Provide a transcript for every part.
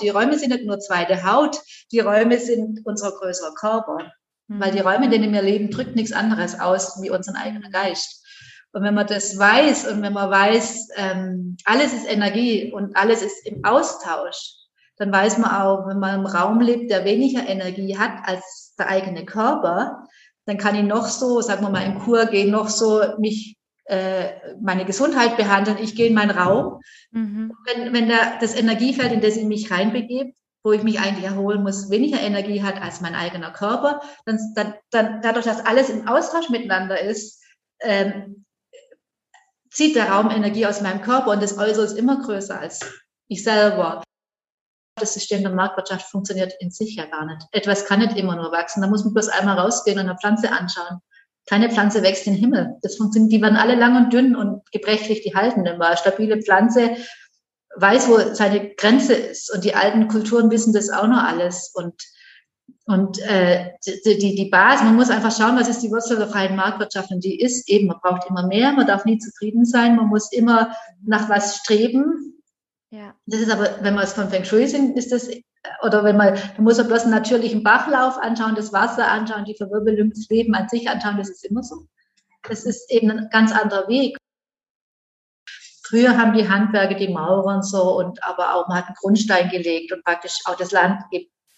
Die Räume sind nicht nur zweite Haut, die Räume sind unser größerer Körper. Mhm. Weil die Räume, in denen wir leben, drückt nichts anderes aus wie unseren eigenen Geist. Und wenn man das weiß und wenn man weiß, ähm, alles ist Energie und alles ist im Austausch, dann weiß man auch, wenn man im Raum lebt, der weniger Energie hat als der eigene Körper, dann kann ich noch so, sagen wir mal, in Kur gehen, noch so mich meine Gesundheit behandeln. Ich gehe in meinen Raum. Mhm. Wenn, wenn der, das Energiefeld, in das ich mich reinbegebe, wo ich mich eigentlich erholen muss, weniger Energie hat als mein eigener Körper, dann, dann, dann dadurch, dass alles im Austausch miteinander ist, ähm, zieht der Raum Energie aus meinem Körper und das Äußere ist immer größer als ich selber. Das System der Marktwirtschaft funktioniert in sich ja gar nicht. Etwas kann nicht immer nur wachsen. Da muss man bloß einmal rausgehen und eine Pflanze anschauen. Keine Pflanze wächst in den Himmel. Das funktioniert, die werden alle lang und dünn und gebrechlich, die halten immer. Stabile Pflanze weiß, wo seine Grenze ist. Und die alten Kulturen wissen das auch noch alles. Und, und äh, die, die, die Basis, man muss einfach schauen, was ist die Wurzel der freien Marktwirtschaft. Und die ist eben, man braucht immer mehr, man darf nie zufrieden sein, man muss immer nach was streben. Ja. Das ist aber, wenn wir es von Feng Shui sind, ist das, oder wenn man, man muss man bloß einen natürlichen Bachlauf anschauen, das Wasser anschauen, die Verwirbelung, das Leben an sich anschauen, das ist immer so. Das ist eben ein ganz anderer Weg. Früher haben die Handwerker die Mauern so und aber auch man hat einen Grundstein gelegt und praktisch auch das Land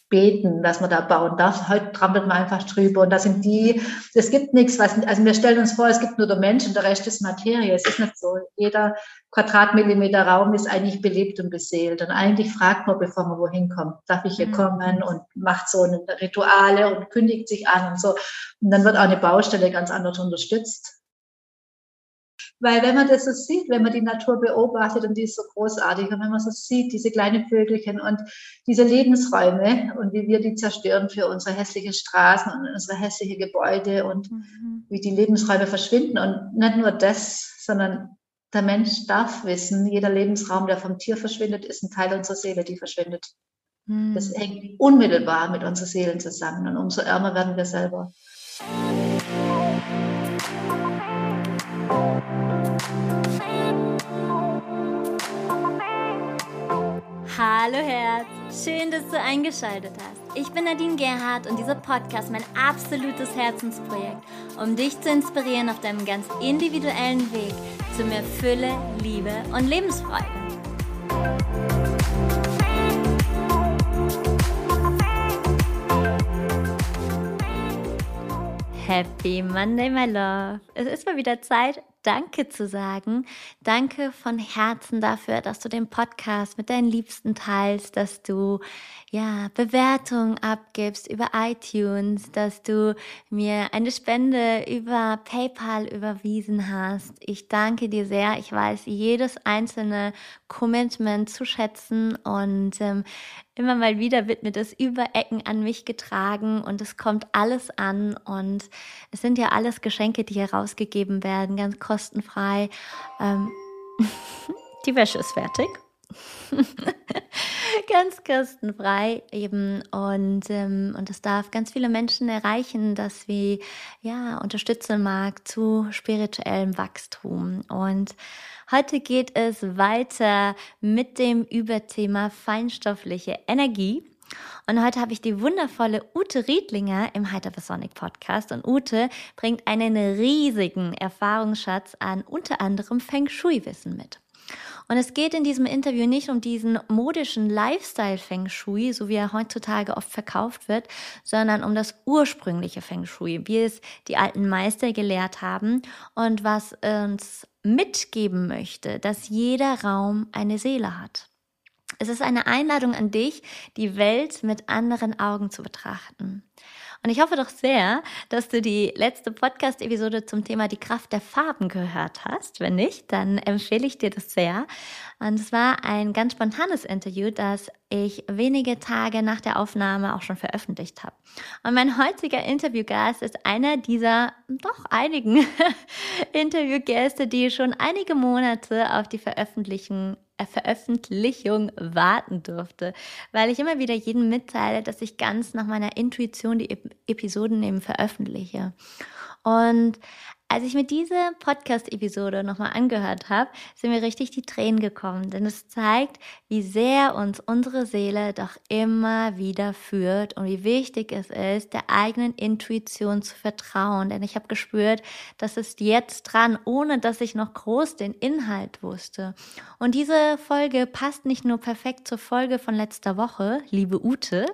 beten, dass man da bauen darf. Heute trampelt man einfach drüber und da sind die, es gibt nichts, was, also wir stellen uns vor, es gibt nur der Mensch und der Rest ist Materie. Es ist nicht so. Jeder Quadratmillimeter Raum ist eigentlich belebt und beseelt und eigentlich fragt man, bevor man wohin kommt, darf ich hier mhm. kommen und macht so eine Rituale und kündigt sich an und so. Und dann wird auch eine Baustelle ganz anders unterstützt. Weil wenn man das so sieht, wenn man die Natur beobachtet und die ist so großartig und wenn man so sieht, diese kleinen Vögelchen und diese Lebensräume und wie wir die zerstören für unsere hässlichen Straßen und unsere hässlichen Gebäude und mhm. wie die Lebensräume verschwinden und nicht nur das, sondern der Mensch darf wissen, jeder Lebensraum, der vom Tier verschwindet, ist ein Teil unserer Seele, die verschwindet. Mhm. Das hängt unmittelbar mit unseren Seelen zusammen und umso ärmer werden wir selber. Hallo Herz, schön, dass du eingeschaltet hast. Ich bin Nadine Gerhardt und dieser Podcast mein absolutes Herzensprojekt, um dich zu inspirieren auf deinem ganz individuellen Weg zu mehr Fülle, Liebe und Lebensfreude. Happy Monday, my love. Es ist mal wieder Zeit, Danke zu sagen. Danke von Herzen dafür, dass du den Podcast mit deinen Liebsten teilst, dass du ja Bewertungen abgibst über iTunes, dass du mir eine Spende über PayPal überwiesen hast. Ich danke dir sehr. Ich weiß jedes einzelne Commitment zu schätzen und ähm, immer mal wieder wird mir das über Ecken an mich getragen und es kommt alles an und es sind ja alles Geschenke, die herausgegeben werden, ganz kostenfrei. Ähm, die Wäsche ist fertig. ganz kostenfrei eben und ähm, und es darf ganz viele Menschen erreichen, dass wir ja unterstützen mag zu spirituellem Wachstum und Heute geht es weiter mit dem Überthema feinstoffliche Energie. Und heute habe ich die wundervolle Ute Riedlinger im Hypersonic Podcast. Und Ute bringt einen riesigen Erfahrungsschatz an unter anderem Feng Shui-Wissen mit. Und es geht in diesem Interview nicht um diesen modischen Lifestyle Feng Shui, so wie er heutzutage oft verkauft wird, sondern um das ursprüngliche Feng Shui, wie es die alten Meister gelehrt haben und was uns mitgeben möchte, dass jeder Raum eine Seele hat. Es ist eine Einladung an dich, die Welt mit anderen Augen zu betrachten. Und ich hoffe doch sehr, dass du die letzte Podcast-Episode zum Thema die Kraft der Farben gehört hast. Wenn nicht, dann empfehle ich dir das sehr. Und es war ein ganz spontanes Interview, das ich wenige Tage nach der Aufnahme auch schon veröffentlicht habe. Und mein heutiger Interviewgast ist einer dieser doch einigen Interviewgäste, die schon einige Monate auf die Veröffentlichung Veröffentlichung warten durfte, weil ich immer wieder jedem mitteile, dass ich ganz nach meiner Intuition die Episoden eben veröffentliche. Und Als ich mir diese Podcast-Episode nochmal angehört habe, sind mir richtig die Tränen gekommen, denn es zeigt, wie sehr uns unsere Seele doch immer wieder führt und wie wichtig es ist, der eigenen Intuition zu vertrauen. Denn ich habe gespürt, das ist jetzt dran, ohne dass ich noch groß den Inhalt wusste. Und diese Folge passt nicht nur perfekt zur Folge von letzter Woche, liebe Ute,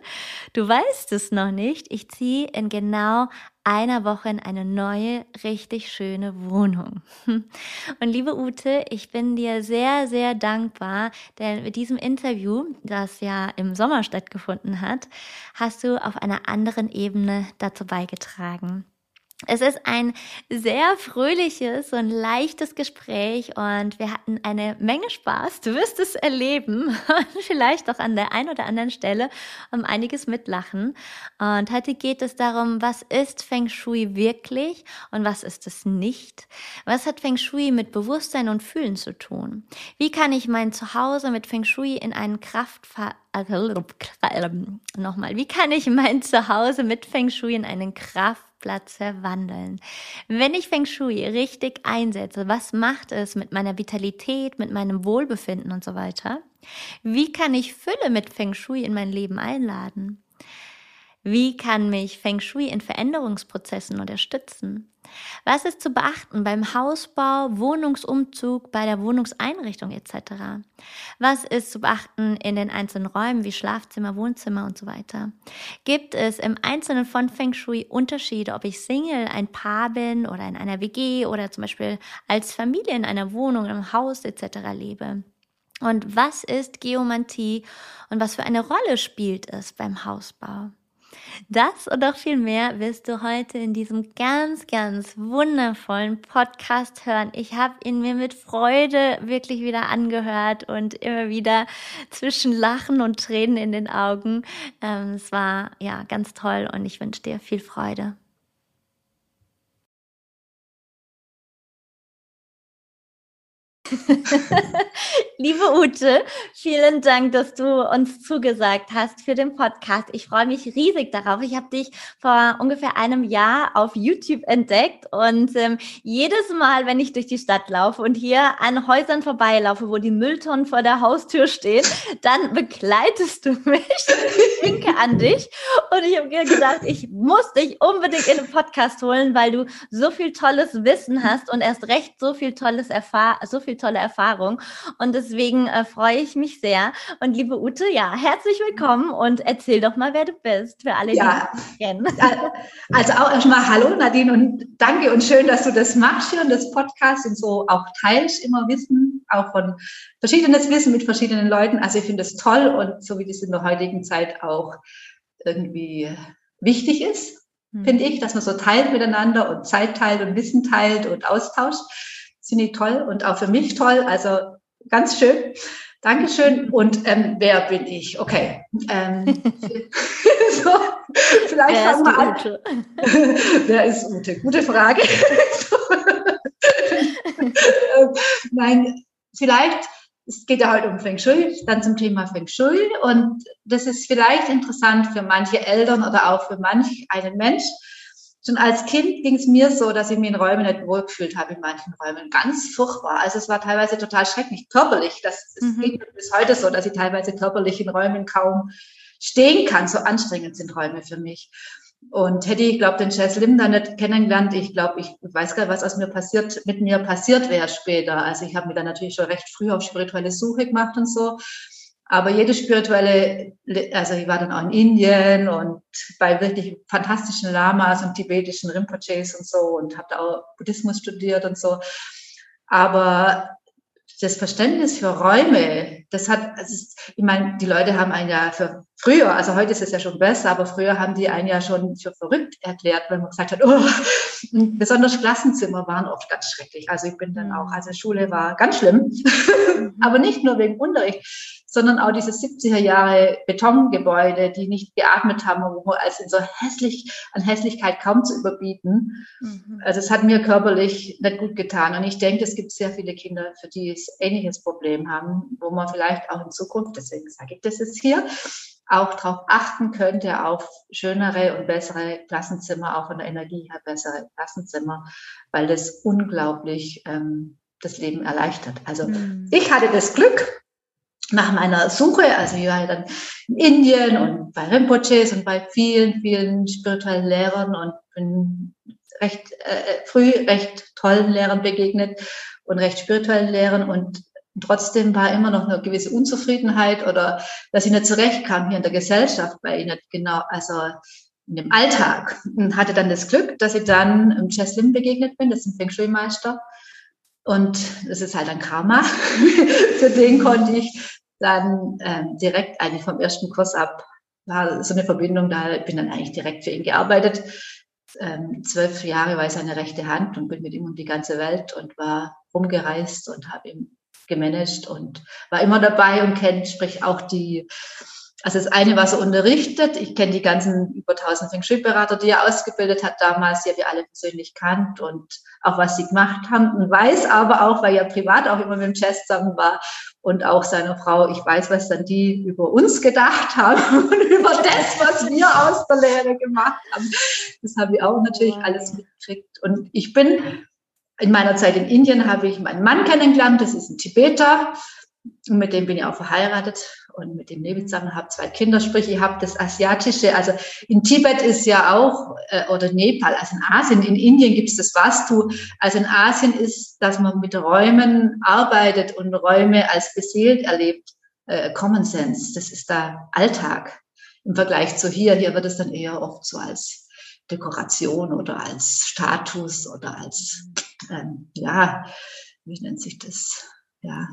du weißt es noch nicht, ich ziehe in genau einer Woche in eine neue, richtig schöne Wohnung. Und liebe Ute, ich bin dir sehr, sehr dankbar, denn mit diesem Interview, das ja im Sommer stattgefunden hat, hast du auf einer anderen Ebene dazu beigetragen. Es ist ein sehr fröhliches und leichtes Gespräch und wir hatten eine Menge Spaß. Du wirst es erleben und vielleicht auch an der einen oder anderen Stelle um einiges mitlachen. Und heute geht es darum, was ist Feng Shui wirklich und was ist es nicht? Was hat Feng Shui mit Bewusstsein und Fühlen zu tun? Wie kann ich mein Zuhause mit Feng Shui in einen Kraftfall nochmal, wie kann ich mein Zuhause mit Feng Shui in einen Kraft Platz verwandeln. Wenn ich Feng Shui richtig einsetze, was macht es mit meiner Vitalität, mit meinem Wohlbefinden und so weiter? Wie kann ich Fülle mit Feng Shui in mein Leben einladen? Wie kann mich Feng Shui in Veränderungsprozessen unterstützen? Was ist zu beachten beim Hausbau, Wohnungsumzug, bei der Wohnungseinrichtung etc.? Was ist zu beachten in den einzelnen Räumen wie Schlafzimmer, Wohnzimmer und so weiter? Gibt es im Einzelnen von Feng Shui Unterschiede, ob ich Single, ein Paar bin oder in einer WG oder zum Beispiel als Familie in einer Wohnung, im Haus etc. lebe? Und was ist Geomantie und was für eine Rolle spielt es beim Hausbau? Das und noch viel mehr wirst du heute in diesem ganz, ganz wundervollen Podcast hören. Ich habe ihn mir mit Freude wirklich wieder angehört und immer wieder zwischen Lachen und Tränen in den Augen. Ähm, es war ja ganz toll und ich wünsche dir viel Freude. Liebe Ute, vielen Dank, dass du uns zugesagt hast für den Podcast. Ich freue mich riesig darauf. Ich habe dich vor ungefähr einem Jahr auf YouTube entdeckt und ähm, jedes Mal, wenn ich durch die Stadt laufe und hier an Häusern vorbeilaufe, wo die Mülltonnen vor der Haustür stehen, dann begleitest du mich. Ich winke an dich und ich habe gedacht, ich muss dich unbedingt in den Podcast holen, weil du so viel tolles Wissen hast und erst recht so viel tolles Erfahr so viel tolle Erfahrung. Und deswegen äh, freue ich mich sehr. Und liebe Ute, ja, herzlich willkommen und erzähl doch mal, wer du bist, für alle, ja. die dich kennen. Also auch erstmal Hallo Nadine und danke und schön, dass du das machst hier und das Podcast und so auch teilst, immer Wissen, auch von verschiedenes Wissen mit verschiedenen Leuten. Also ich finde es toll und so wie das in der heutigen Zeit auch irgendwie wichtig ist, hm. finde ich, dass man so teilt miteinander und Zeit teilt und Wissen teilt und austauscht sind die toll und auch für mich toll. Also ganz schön. Dankeschön. Und ähm, wer bin ich? Okay. Ähm, so, vielleicht wer fangen wir an. Ute? wer ist Ute? Gute Frage. Nein, vielleicht, es geht ja heute um Feng Shui, dann zum Thema Feng Shui. Und das ist vielleicht interessant für manche Eltern oder auch für manch einen Mensch, Schon als Kind ging es mir so, dass ich mich in Räumen nicht wohlgefühlt habe, in manchen Räumen. Ganz furchtbar. Also es war teilweise total schrecklich, körperlich. Das, das mhm. geht mir bis heute so, dass ich teilweise körperlich in Räumen kaum stehen kann. So anstrengend sind Räume für mich. Und hätte ich, glaube den Chess Lim da nicht kennengelernt, ich glaube, ich weiß gar nicht, was aus mir passiert, mit mir passiert wäre später. Also ich habe mir dann natürlich schon recht früh auf spirituelle Suche gemacht und so. Aber jede spirituelle, also ich war dann auch in Indien und bei wirklich fantastischen Lamas und tibetischen Rinpoches und so und habe da auch Buddhismus studiert und so. Aber das Verständnis für Räume, das hat, also ich meine, die Leute haben ein ja für früher, also heute ist es ja schon besser, aber früher haben die einen ja schon für verrückt erklärt, wenn man gesagt hat, oh, besonders Klassenzimmer waren oft ganz schrecklich. Also ich bin dann auch, also Schule war ganz schlimm, mhm. aber nicht nur wegen Unterricht, sondern auch diese 70er Jahre Betongebäude, die nicht geatmet haben, wo man als in so hässlich, an Hässlichkeit kaum zu überbieten. Mhm. Also es hat mir körperlich nicht gut getan. Und ich denke, es gibt sehr viele Kinder, für die es ähnliches Problem haben, wo man vielleicht auch in Zukunft, deswegen sage ich das jetzt hier, auch darauf achten könnte, auf schönere und bessere Klassenzimmer, auch von der Energie her bessere Klassenzimmer, weil das unglaublich ähm, das Leben erleichtert. Also mhm. ich hatte das Glück, nach meiner Suche, also ich war ja dann in Indien und bei Rinpoches und bei vielen, vielen spirituellen Lehrern und bin recht äh, früh recht tollen Lehrern begegnet und recht spirituellen Lehrern und trotzdem war immer noch eine gewisse Unzufriedenheit oder dass ich nicht zurechtkam hier in der Gesellschaft, weil ich nicht genau, also in dem Alltag und hatte dann das Glück, dass ich dann im Cheslin begegnet bin, das ist ein Feng Shui Meister und das ist halt ein Karma. Für den konnte ich dann ähm, direkt eigentlich vom ersten Kurs ab, war so eine Verbindung da, bin dann eigentlich direkt für ihn gearbeitet. Ähm, zwölf Jahre war ich seine rechte Hand und bin mit ihm um die ganze Welt und war rumgereist und habe ihn gemanagt und war immer dabei und kennt, sprich auch die also das eine, was er unterrichtet, ich kenne die ganzen über 1000 Feng Shui-Berater, die er ausgebildet hat damals, die wir alle persönlich kannt und auch was sie gemacht haben und weiß aber auch, weil er privat auch immer mit dem Jazz zusammen war und auch seiner Frau, ich weiß, was dann die über uns gedacht haben und über das, was wir aus der Lehre gemacht haben. Das habe ich auch natürlich alles mitgekriegt. Und ich bin in meiner Zeit in Indien habe ich meinen Mann kennengelernt, das ist ein Tibeter und mit dem bin ich auch verheiratet und mit dem lebe ich zusammen, habe zwei Kinder, sprich, ich habe das Asiatische, also in Tibet ist ja auch, äh, oder Nepal, also in Asien, in Indien gibt es das Vastu. Also in Asien ist, dass man mit Räumen arbeitet und Räume als beseelt erlebt, äh, Common Sense, das ist da Alltag im Vergleich zu hier. Hier wird es dann eher oft so als Dekoration oder als Status oder als, ähm, ja, wie nennt sich das? Ja,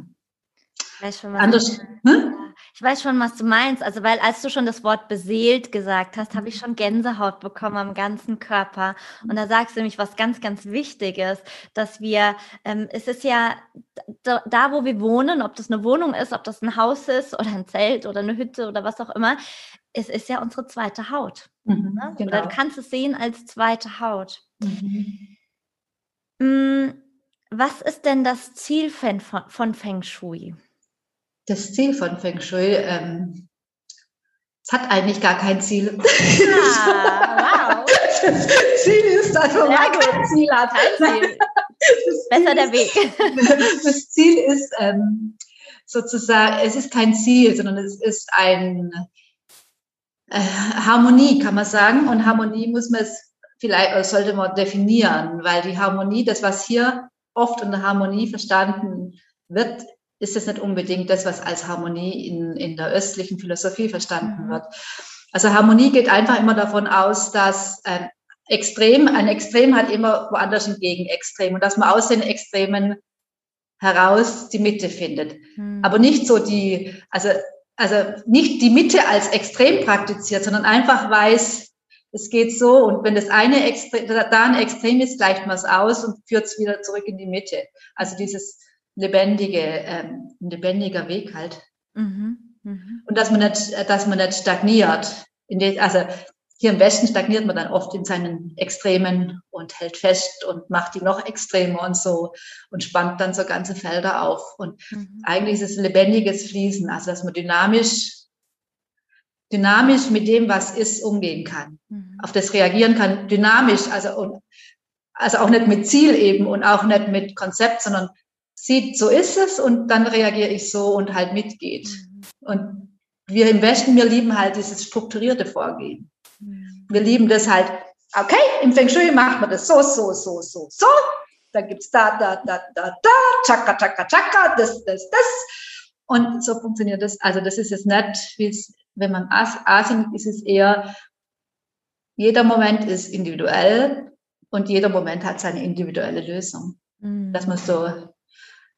weiß schon, Anders, hm? Ich weiß schon, was du meinst. Also, weil als du schon das Wort beseelt gesagt hast, habe ich schon Gänsehaut bekommen am ganzen Körper. Und da sagst du nämlich was ganz, ganz Wichtiges, dass wir, ähm, es ist ja da, da, wo wir wohnen, ob das eine Wohnung ist, ob das ein Haus ist oder ein Zelt oder eine Hütte oder was auch immer, es ist ja unsere zweite Haut. Mhm, ne? genau. Oder du kannst es sehen als zweite Haut. Mhm. Mm, was ist denn das Ziel von, von Feng Shui? das Ziel von Feng Shui, ähm, es hat eigentlich gar kein Ziel. Ah, wow. Das Ziel ist, dass man ja, kein Ziel hat. Kein Ziel. Besser der Weg. Das Ziel ist ähm, sozusagen, es ist kein Ziel, sondern es ist ein äh, Harmonie, kann man sagen. Und Harmonie muss man es vielleicht, oder sollte man definieren, weil die Harmonie, das, was hier oft unter Harmonie verstanden wird, ist das nicht unbedingt das, was als Harmonie in, in der östlichen Philosophie verstanden mhm. wird. Also Harmonie geht einfach immer davon aus, dass ein Extrem, ein Extrem hat immer woanders ein Gegenextrem und dass man aus den Extremen heraus die Mitte findet. Mhm. Aber nicht so die, also, also nicht die Mitte als Extrem praktiziert, sondern einfach weiß, es geht so und wenn das eine Extrem, da ein Extrem ist, gleicht man es aus und führt es wieder zurück in die Mitte. Also dieses lebendige, ähm, lebendiger Weg halt. Mhm. Mhm. Und dass man nicht, dass man nicht stagniert. Den, also hier im Westen stagniert man dann oft in seinen Extremen und hält fest und macht die noch extremer und so und spannt dann so ganze Felder auf. Und mhm. eigentlich ist es lebendiges Fließen, also dass man dynamisch, dynamisch mit dem, was ist, umgehen kann, mhm. auf das reagieren kann, dynamisch, also, und, also auch nicht mit Ziel eben und auch nicht mit Konzept, sondern sieht, so ist es und dann reagiere ich so und halt mitgeht. Mhm. Und wir im Westen, wir lieben halt dieses strukturierte Vorgehen. Mhm. Wir lieben das halt, okay, im Feng Shui macht man das so, so, so, so, so. Dann gibt's da, da, da, da, da, chaka, chaka, chaka, das, das, das. Und so funktioniert das. Also das ist jetzt nicht, wie es, wenn man Asien ist es eher, jeder Moment ist individuell und jeder Moment hat seine individuelle Lösung. Mhm. Dass man so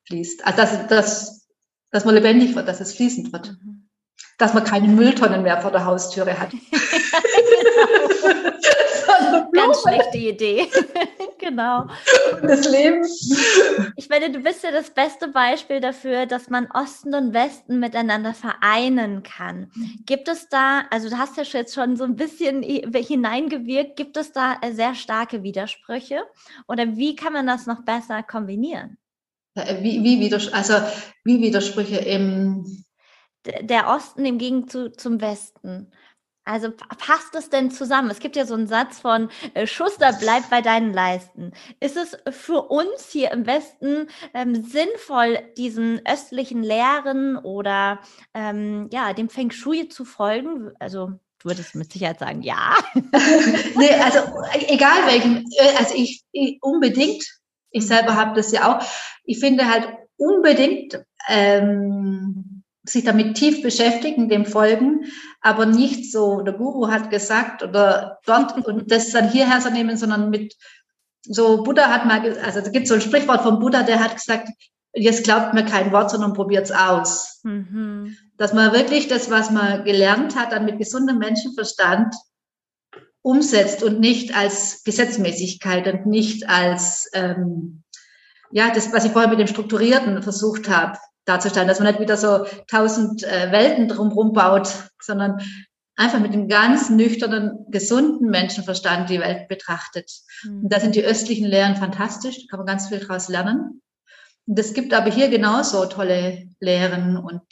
fließt. Also dass, dass, dass man lebendig wird, dass es fließend wird. Mhm. Dass man keine Mülltonnen mehr vor der Haustüre hat. Ganz schlechte Idee. genau. Das Leben. Ich meine, du bist ja das beste Beispiel dafür, dass man Osten und Westen miteinander vereinen kann. Gibt es da, also du hast ja jetzt schon so ein bisschen hineingewirkt, gibt es da sehr starke Widersprüche? Oder wie kann man das noch besser kombinieren? Äh, wie, wie, Widers also, wie Widersprüche im. der Osten im Gegenzug zum Westen. Also passt es denn zusammen? Es gibt ja so einen Satz von äh, Schuster, bleib bei deinen Leisten. Ist es für uns hier im Westen ähm, sinnvoll, diesen östlichen Lehren oder ähm, ja, dem Feng Shui zu folgen? Also du würdest mit Sicherheit sagen, ja. nee, also egal welchen, äh, also ich, ich unbedingt. Ich selber habe das ja auch. Ich finde halt unbedingt ähm, sich damit tief beschäftigen, dem folgen, aber nicht so, der Guru hat gesagt oder dort und das dann hierher zu nehmen, sondern mit so Buddha hat mal, also da gibt so ein Sprichwort vom Buddha, der hat gesagt, jetzt glaubt mir kein Wort, sondern probiert's aus. Mhm. Dass man wirklich das, was man gelernt hat, dann mit gesundem Menschenverstand umsetzt und nicht als Gesetzmäßigkeit und nicht als ähm, ja das, was ich vorher mit dem Strukturierten versucht habe darzustellen, dass man nicht wieder so tausend äh, Welten drumherum baut, sondern einfach mit dem ganz nüchternen, gesunden Menschenverstand die Welt betrachtet. Mhm. Und da sind die östlichen Lehren fantastisch, da kann man ganz viel daraus lernen. Und es gibt aber hier genauso tolle Lehren und,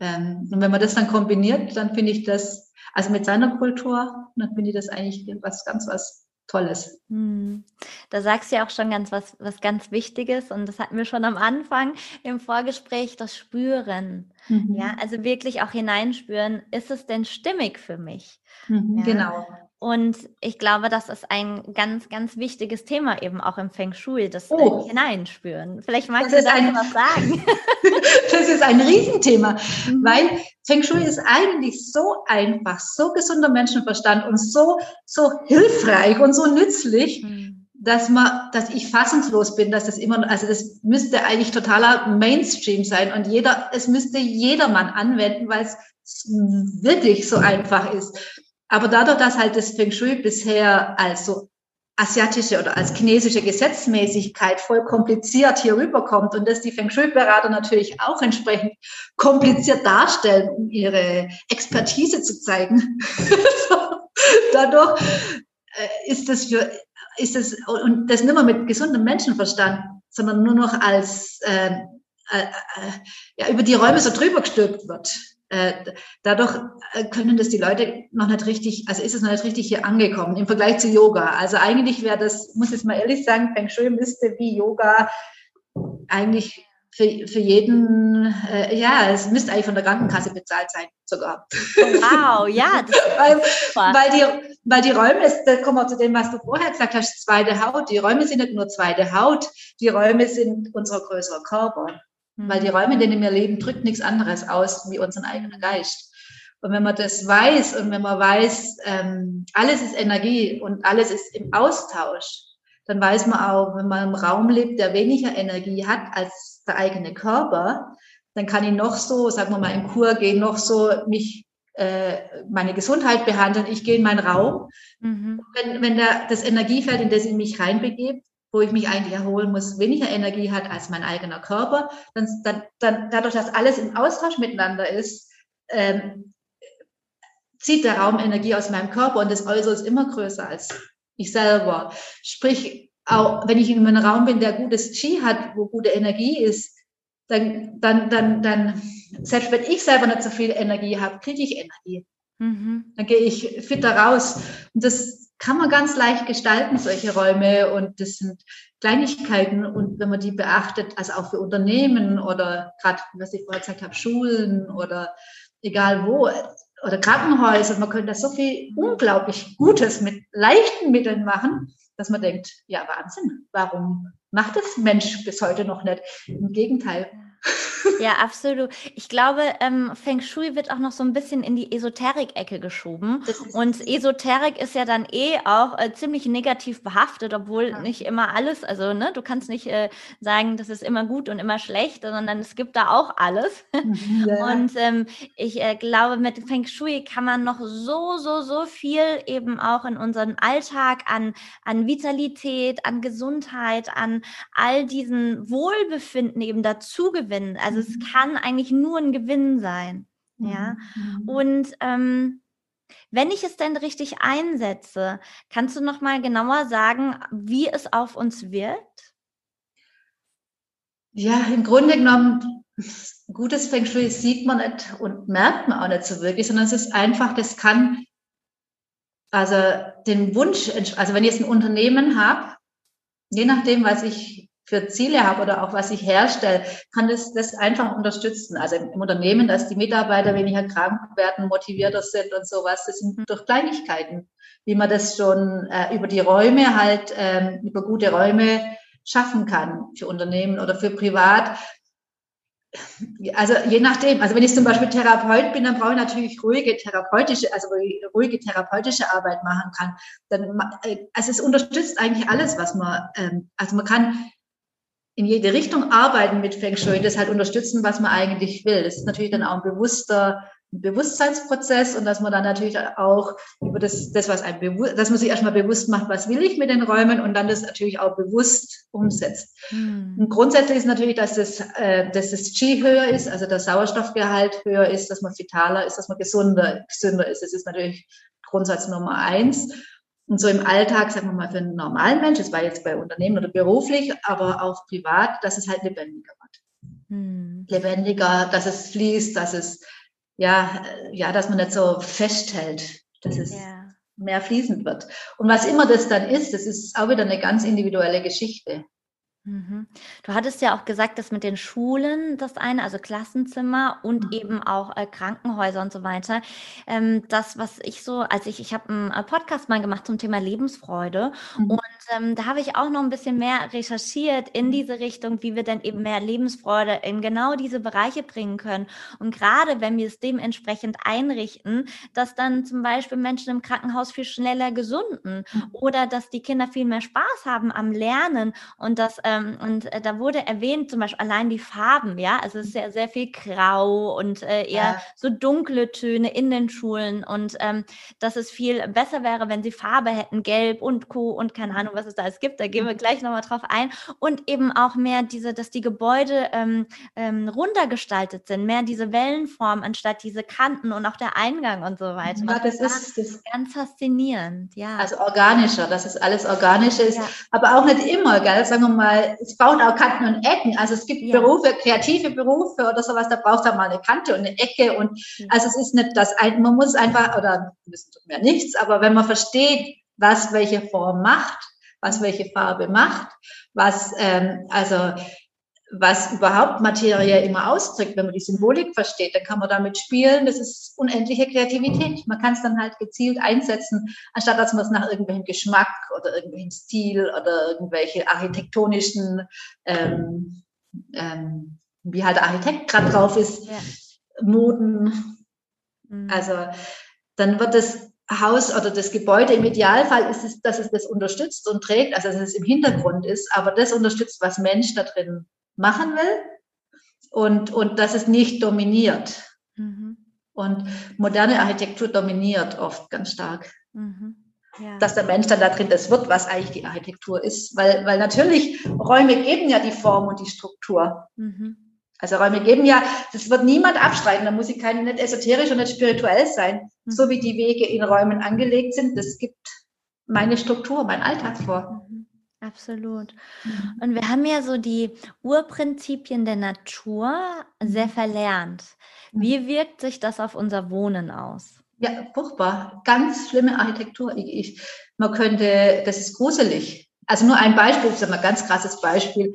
ähm, und wenn man das dann kombiniert, dann finde ich das, also mit seiner Kultur, dann finde ich das eigentlich was ganz was Tolles. Hm. Da sagst du ja auch schon ganz was, was ganz Wichtiges und das hatten wir schon am Anfang im Vorgespräch, das Spüren. Mhm. Ja, also wirklich auch hineinspüren, ist es denn stimmig für mich? Mhm, ja? Genau. Und ich glaube, das ist ein ganz, ganz wichtiges Thema eben auch im Feng Shui, das oh. Hineinspüren. Vielleicht magst das du dazu was sagen. das ist ein Riesenthema, mhm. weil Feng Shui ist eigentlich so einfach, so gesunder Menschenverstand und so, so hilfreich und so nützlich. Mhm dass man, dass ich fassungslos bin, dass das immer, also das müsste eigentlich totaler Mainstream sein und jeder, es müsste jedermann anwenden, weil es wirklich so einfach ist. Aber dadurch, dass halt das Feng Shui bisher als so asiatische oder als chinesische Gesetzmäßigkeit voll kompliziert hier rüberkommt und dass die Feng Shui-Berater natürlich auch entsprechend kompliziert darstellen, um ihre Expertise zu zeigen. Dadurch äh, ist das für, ist das, und das nicht mehr mit gesundem Menschenverstand, sondern nur noch als, äh, äh, äh ja, über die Räume so drüber gestülpt wird. Äh, dadurch äh, können das die Leute noch nicht richtig, also ist es noch nicht richtig hier angekommen im Vergleich zu Yoga. Also eigentlich wäre das, muss ich jetzt mal ehrlich sagen, Feng Shui müsste wie Yoga eigentlich für, für jeden, äh, ja, es müsste eigentlich von der Krankenkasse bezahlt sein, sogar. Wow, ja. weil, weil, die, weil die Räume, da kommen wir zu dem, was du vorher gesagt hast, zweite Haut. Die Räume sind nicht nur zweite Haut, die Räume sind unser größerer Körper. Weil die Räume, in denen wir leben, drückt nichts anderes aus wie unseren eigenen Geist. Und wenn man das weiß und wenn man weiß, ähm, alles ist Energie und alles ist im Austausch, dann weiß man auch, wenn man im Raum lebt, der weniger Energie hat als der eigene Körper, dann kann ich noch so, sagen wir mal, in Kur gehen, noch so mich äh, meine Gesundheit behandeln. Ich gehe in meinen Raum. Mhm. Wenn, wenn der, das Energiefeld, in das ich mich reinbegebe, wo ich mich eigentlich erholen muss, weniger Energie hat als mein eigener Körper, dann, dann, dann dadurch, dass alles im Austausch miteinander ist, ähm, zieht der Raum Energie aus meinem Körper und das Äußere ist immer größer als ich selber. Sprich, auch wenn ich in einem Raum bin, der gutes Qi hat, wo gute Energie ist, dann, dann, dann, dann, selbst wenn ich selber nicht so viel Energie habe, kriege ich Energie. Mhm. Dann gehe ich fitter raus. Und das kann man ganz leicht gestalten, solche Räume. Und das sind Kleinigkeiten. Und wenn man die beachtet, also auch für Unternehmen oder gerade, was ich vorher gesagt habe, Schulen oder egal wo, oder Krankenhäuser, man könnte da so viel unglaublich Gutes mit leichten Mitteln machen, dass man denkt, ja, Wahnsinn, warum macht das Mensch bis heute noch nicht? Im Gegenteil. Ja, absolut. Ich glaube, ähm, Feng Shui wird auch noch so ein bisschen in die Esoterik-Ecke geschoben. Und Esoterik ist ja dann eh auch äh, ziemlich negativ behaftet, obwohl ja. nicht immer alles, also ne, du kannst nicht äh, sagen, das ist immer gut und immer schlecht, sondern es gibt da auch alles. Mhm, ja. Und ähm, ich äh, glaube, mit Feng Shui kann man noch so, so, so viel eben auch in unseren Alltag an, an Vitalität, an Gesundheit, an all diesen Wohlbefinden eben dazu gewinnen. Also es mhm. kann eigentlich nur ein Gewinn sein. Ja. Mhm. Und ähm, wenn ich es denn richtig einsetze, kannst du noch mal genauer sagen, wie es auf uns wirkt? Ja, im Grunde genommen gutes Feng Shui sieht man nicht und merkt man auch nicht so wirklich, sondern es ist einfach, das kann also den Wunsch, also wenn ich jetzt ein Unternehmen habe, je nachdem, was ich für Ziele habe oder auch was ich herstelle, kann das das einfach unterstützen. Also im, Unternehmen, dass die Mitarbeiter weniger krank werden, motivierter sind und sowas, das sind durch Kleinigkeiten, wie man das schon äh, über die Räume halt, ähm, über gute Räume schaffen kann für Unternehmen oder für privat. Also je nachdem, also wenn ich zum Beispiel Therapeut bin, dann brauche ich natürlich ruhige therapeutische, also ruhige therapeutische Arbeit machen kann. Dann, äh, also es unterstützt eigentlich alles, was man, ähm, also man kann in jede Richtung arbeiten mit Feng Shui, das halt unterstützen, was man eigentlich will. Das ist natürlich dann auch ein bewusster Bewusstseinsprozess und dass man dann natürlich auch über das, das was ein bewusst, dass man sich erstmal bewusst macht, was will ich mit den Räumen und dann das natürlich auch bewusst umsetzt. Hm. Und grundsätzlich ist natürlich, dass das, äh, dass das Qi höher ist, also der Sauerstoffgehalt höher ist, dass man vitaler ist, dass man gesunder, gesünder ist. Das ist natürlich Grundsatz Nummer eins. Und so im Alltag, sagen wir mal, für einen normalen Mensch, das war jetzt bei Unternehmen oder beruflich, aber auch privat, dass es halt lebendiger wird. Hm. Lebendiger, dass es fließt, dass es ja, ja, dass man nicht so festhält, dass es ja. mehr fließend wird. Und was immer das dann ist, das ist auch wieder eine ganz individuelle Geschichte. Mhm. Du hattest ja auch gesagt, dass mit den Schulen das eine, also Klassenzimmer und mhm. eben auch äh, Krankenhäuser und so weiter. Ähm, das, was ich so, als ich, ich habe einen äh, Podcast mal gemacht zum Thema Lebensfreude mhm. und ähm, da habe ich auch noch ein bisschen mehr recherchiert in diese Richtung, wie wir denn eben mehr Lebensfreude in genau diese Bereiche bringen können. Und gerade wenn wir es dementsprechend einrichten, dass dann zum Beispiel Menschen im Krankenhaus viel schneller gesunden mhm. oder dass die Kinder viel mehr Spaß haben am Lernen und dass ähm, und äh, da wurde erwähnt, zum Beispiel allein die Farben, ja, also es ist ja sehr viel Grau und äh, eher ja. so dunkle Töne in den Schulen und ähm, dass es viel besser wäre, wenn sie Farbe hätten, Gelb und Co. und keine Ahnung, was es da alles gibt. Da gehen wir mhm. gleich nochmal drauf ein und eben auch mehr diese, dass die Gebäude ähm, ähm, runder gestaltet sind, mehr diese Wellenform anstatt diese Kanten und auch der Eingang und so weiter. Ja, das, das ist das ganz faszinierend, ja. Also organischer, dass es alles organischer ist, ja. aber auch nicht immer, gell? Sagen wir mal es braucht auch Kanten und Ecken. Also es gibt ja. Berufe, kreative Berufe oder sowas, da braucht er mal eine Kante und eine Ecke. Und also es ist nicht das ein, man muss einfach, oder müssen tut mir nichts, aber wenn man versteht, was welche Form macht, was welche Farbe macht, was, ähm, also was überhaupt Materie immer ausdrückt. Wenn man die Symbolik versteht, dann kann man damit spielen. Das ist unendliche Kreativität. Man kann es dann halt gezielt einsetzen, anstatt dass man es nach irgendwelchem Geschmack oder irgendwelchen Stil oder irgendwelche architektonischen, ähm, ähm, wie halt der Architekt gerade drauf ist, ja. Moden. Mhm. Also dann wird das Haus oder das Gebäude im Idealfall ist es, dass es das unterstützt und trägt, also dass es im Hintergrund ist, aber das unterstützt, was Mensch da drin machen will und, und dass es nicht dominiert. Mhm. Und moderne Architektur dominiert oft ganz stark. Mhm. Ja. Dass der Mensch dann da drin das wird, was eigentlich die Architektur ist. Weil, weil natürlich Räume geben ja die Form und die Struktur. Mhm. Also Räume geben ja, das wird niemand abstreiten, da muss ich kein, nicht esoterisch und nicht spirituell sein. Mhm. So wie die Wege in Räumen angelegt sind, das gibt meine Struktur, mein Alltag vor. Absolut. Mhm. Und wir haben ja so die Urprinzipien der Natur sehr mhm. verlernt. Wie wirkt sich das auf unser Wohnen aus? Ja, furchtbar. Ganz schlimme Architektur. Ich, ich, man könnte, das ist gruselig. Also nur ein Beispiel, ich sage mal ganz krasses Beispiel.